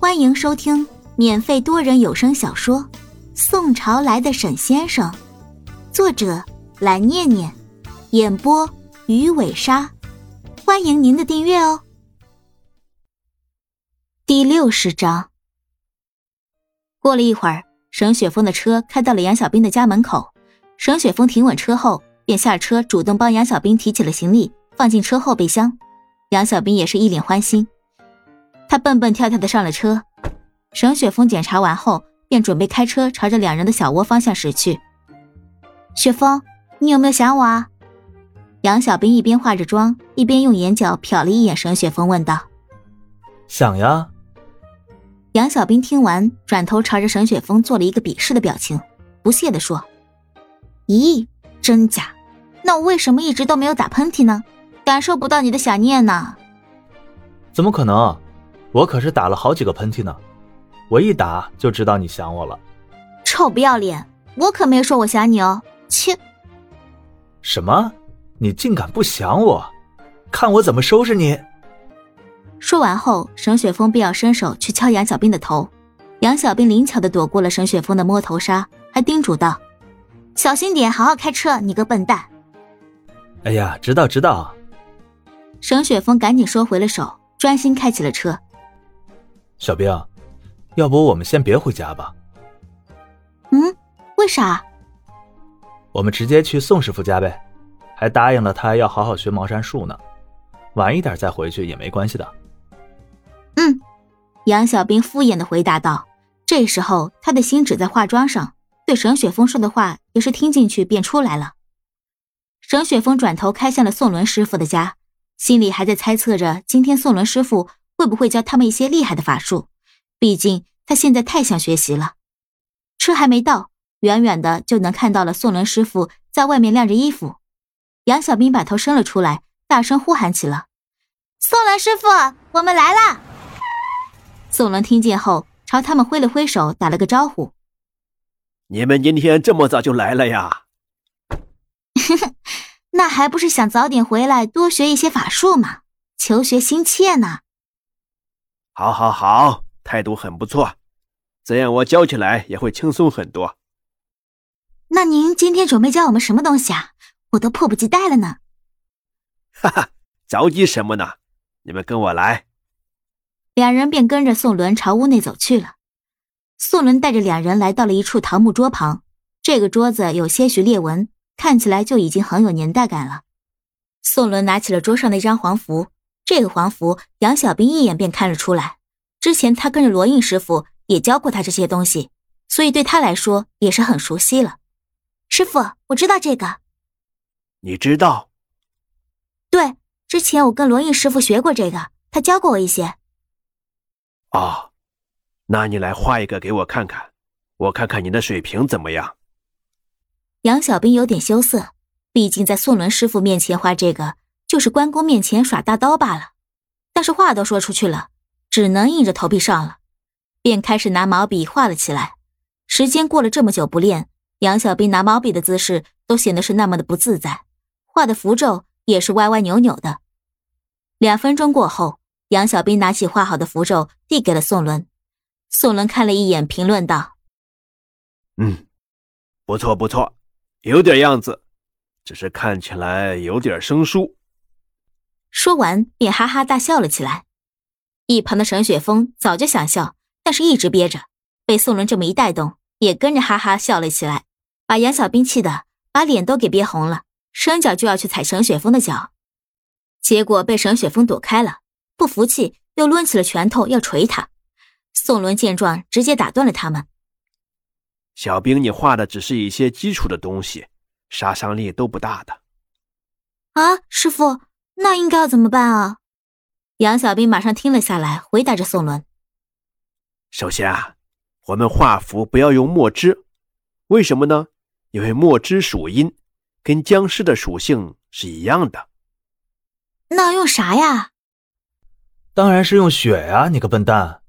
欢迎收听免费多人有声小说《宋朝来的沈先生》，作者蓝念念，演播鱼尾鲨。欢迎您的订阅哦。第六十章。过了一会儿，沈雪峰的车开到了杨小兵的家门口。沈雪峰停稳车后，便下车，主动帮杨小兵提起了行李，放进车后备箱。杨小兵也是一脸欢心。他蹦蹦跳跳的上了车，沈雪峰检查完后，便准备开车朝着两人的小窝方向驶去。雪峰，你有没有想我啊？杨小兵一边化着妆，一边用眼角瞟了一眼沈雪峰，问道：“想呀。”杨小兵听完，转头朝着沈雪峰做了一个鄙视的表情，不屑地说：“咦，真假？那我为什么一直都没有打喷嚏呢？感受不到你的想念呢？”怎么可能？我可是打了好几个喷嚏呢，我一打就知道你想我了。臭不要脸！我可没说我想你哦，切！什么？你竟敢不想我？看我怎么收拾你！说完后，沈雪峰便要伸手去敲杨小兵的头，杨小兵灵巧的躲过了沈雪峰的摸头杀，还叮嘱道：“小心点，好好开车，你个笨蛋！”哎呀，知道知道。沈雪峰赶紧收回了手，专心开起了车。小兵，要不我们先别回家吧？嗯，为啥？我们直接去宋师傅家呗，还答应了他要好好学茅山术呢。晚一点再回去也没关系的。嗯，杨小兵敷衍的回答道。这时候他的心只在化妆上，对沈雪峰说的话也是听进去便出来了。沈雪峰转头开向了宋伦师傅的家，心里还在猜测着今天宋伦师傅。会不会教他们一些厉害的法术？毕竟他现在太想学习了。车还没到，远远的就能看到了宋伦师傅在外面晾着衣服。杨小兵把头伸了出来，大声呼喊起了：“宋伦师傅，我们来了！”宋伦听见后，朝他们挥了挥手，打了个招呼：“你们今天这么早就来了呀？”“ 那还不是想早点回来，多学一些法术嘛，求学心切呢。”好，好，好，态度很不错，这样我教起来也会轻松很多。那您今天准备教我们什么东西啊？我都迫不及待了呢。哈哈，着急什么呢？你们跟我来。两人便跟着宋伦朝屋内走去了。宋伦带着两人来到了一处桃木桌旁，这个桌子有些许裂纹，看起来就已经很有年代感了。宋伦拿起了桌上那张黄符。这个黄符，杨小兵一眼便看了出来。之前他跟着罗印师傅也教过他这些东西，所以对他来说也是很熟悉了。师傅，我知道这个。你知道？对，之前我跟罗印师傅学过这个，他教过我一些。哦，那你来画一个给我看看，我看看你的水平怎么样。杨小兵有点羞涩，毕竟在宋伦师傅面前画这个。就是关公面前耍大刀罢了，但是话都说出去了，只能硬着头皮上了，便开始拿毛笔画了起来。时间过了这么久不练，杨小兵拿毛笔的姿势都显得是那么的不自在，画的符咒也是歪歪扭扭的。两分钟过后，杨小兵拿起画好的符咒递给了宋伦，宋伦看了一眼，评论道：“嗯，不错不错，有点样子，只是看起来有点生疏。”说完，便哈哈大笑了起来。一旁的沈雪峰早就想笑，但是一直憋着，被宋伦这么一带动，也跟着哈哈笑了起来，把杨小兵气的把脸都给憋红了，伸脚就要去踩沈雪峰的脚，结果被沈雪峰躲开了，不服气又抡起了拳头要捶他。宋伦见状，直接打断了他们：“小兵，你画的只是一些基础的东西，杀伤力都不大的。”啊，师傅。那应该要怎么办啊？杨小兵马上听了下来，回答着宋伦：“首先啊，我们画符不要用墨汁，为什么呢？因为墨汁属阴，跟僵尸的属性是一样的。那用啥呀？当然是用血呀！你个笨蛋！”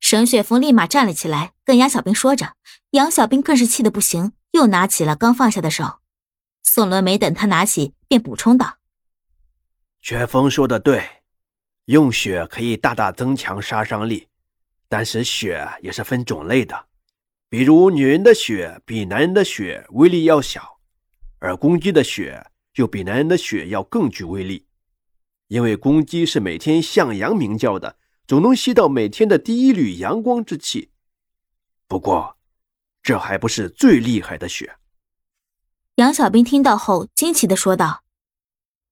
沈雪峰立马站了起来，跟杨小兵说着。杨小兵更是气得不行，又拿起了刚放下的手。宋伦没等他拿起，便补充道。雪峰说的对，用血可以大大增强杀伤力，但是血也是分种类的，比如女人的血比男人的血威力要小，而公鸡的血又比男人的血要更具威力，因为公鸡是每天向阳鸣叫的，总能吸到每天的第一缕阳光之气。不过，这还不是最厉害的血。杨小兵听到后惊奇的说道：“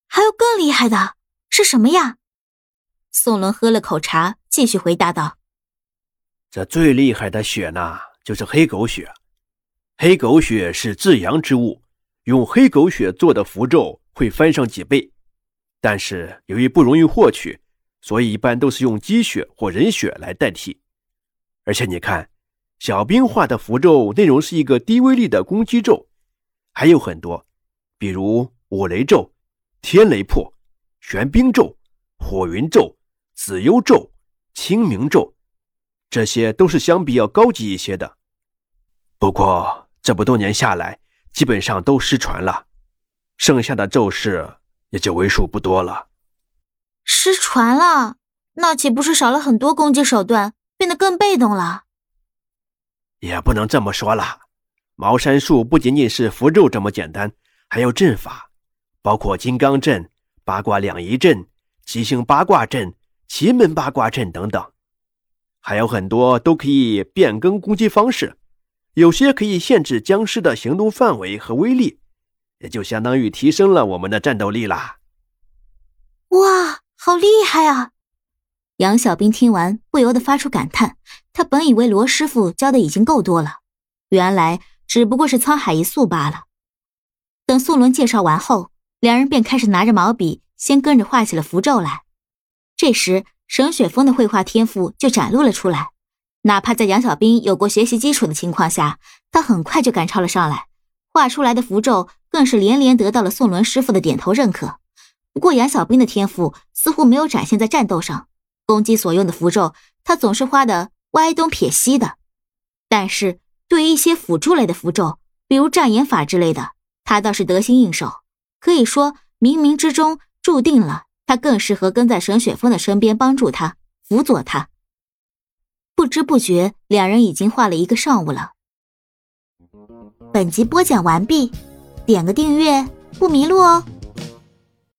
还有更厉害的，是什么呀？”宋伦喝了口茶，继续回答道。这最厉害的血呢，就是黑狗血。黑狗血是至阳之物，用黑狗血做的符咒会翻上几倍。但是由于不容易获取，所以一般都是用鸡血或人血来代替。而且你看，小兵画的符咒内容是一个低威力的攻击咒，还有很多，比如五雷咒、天雷破、玄冰咒、火云咒、紫幽咒、清明咒。这些都是相比要高级一些的，不过这么多年下来，基本上都失传了，剩下的咒式也就为数不多了。失传了，那岂不是少了很多攻击手段，变得更被动了？也不能这么说了，茅山术不仅仅是符咒这么简单，还有阵法，包括金刚阵、八卦两仪阵、七星八卦阵、奇门八卦阵等等。还有很多都可以变更攻击方式，有些可以限制僵尸的行动范围和威力，也就相当于提升了我们的战斗力啦。哇，好厉害啊！杨小兵听完不由得发出感叹，他本以为罗师傅教的已经够多了，原来只不过是沧海一粟罢了。等素伦介绍完后，两人便开始拿着毛笔，先跟着画起了符咒来。这时。沈雪峰的绘画天赋就展露了出来，哪怕在杨小兵有过学习基础的情况下，他很快就赶超了上来，画出来的符咒更是连连得到了宋伦师傅的点头认可。不过杨小兵的天赋似乎没有展现在战斗上，攻击所用的符咒他总是画的歪东撇西的，但是对于一些辅助类的符咒，比如障眼法之类的，他倒是得心应手，可以说冥冥之中注定了。他更适合跟在沈雪峰的身边，帮助他，辅佐他。不知不觉，两人已经画了一个上午了。本集播讲完毕，点个订阅不迷路哦。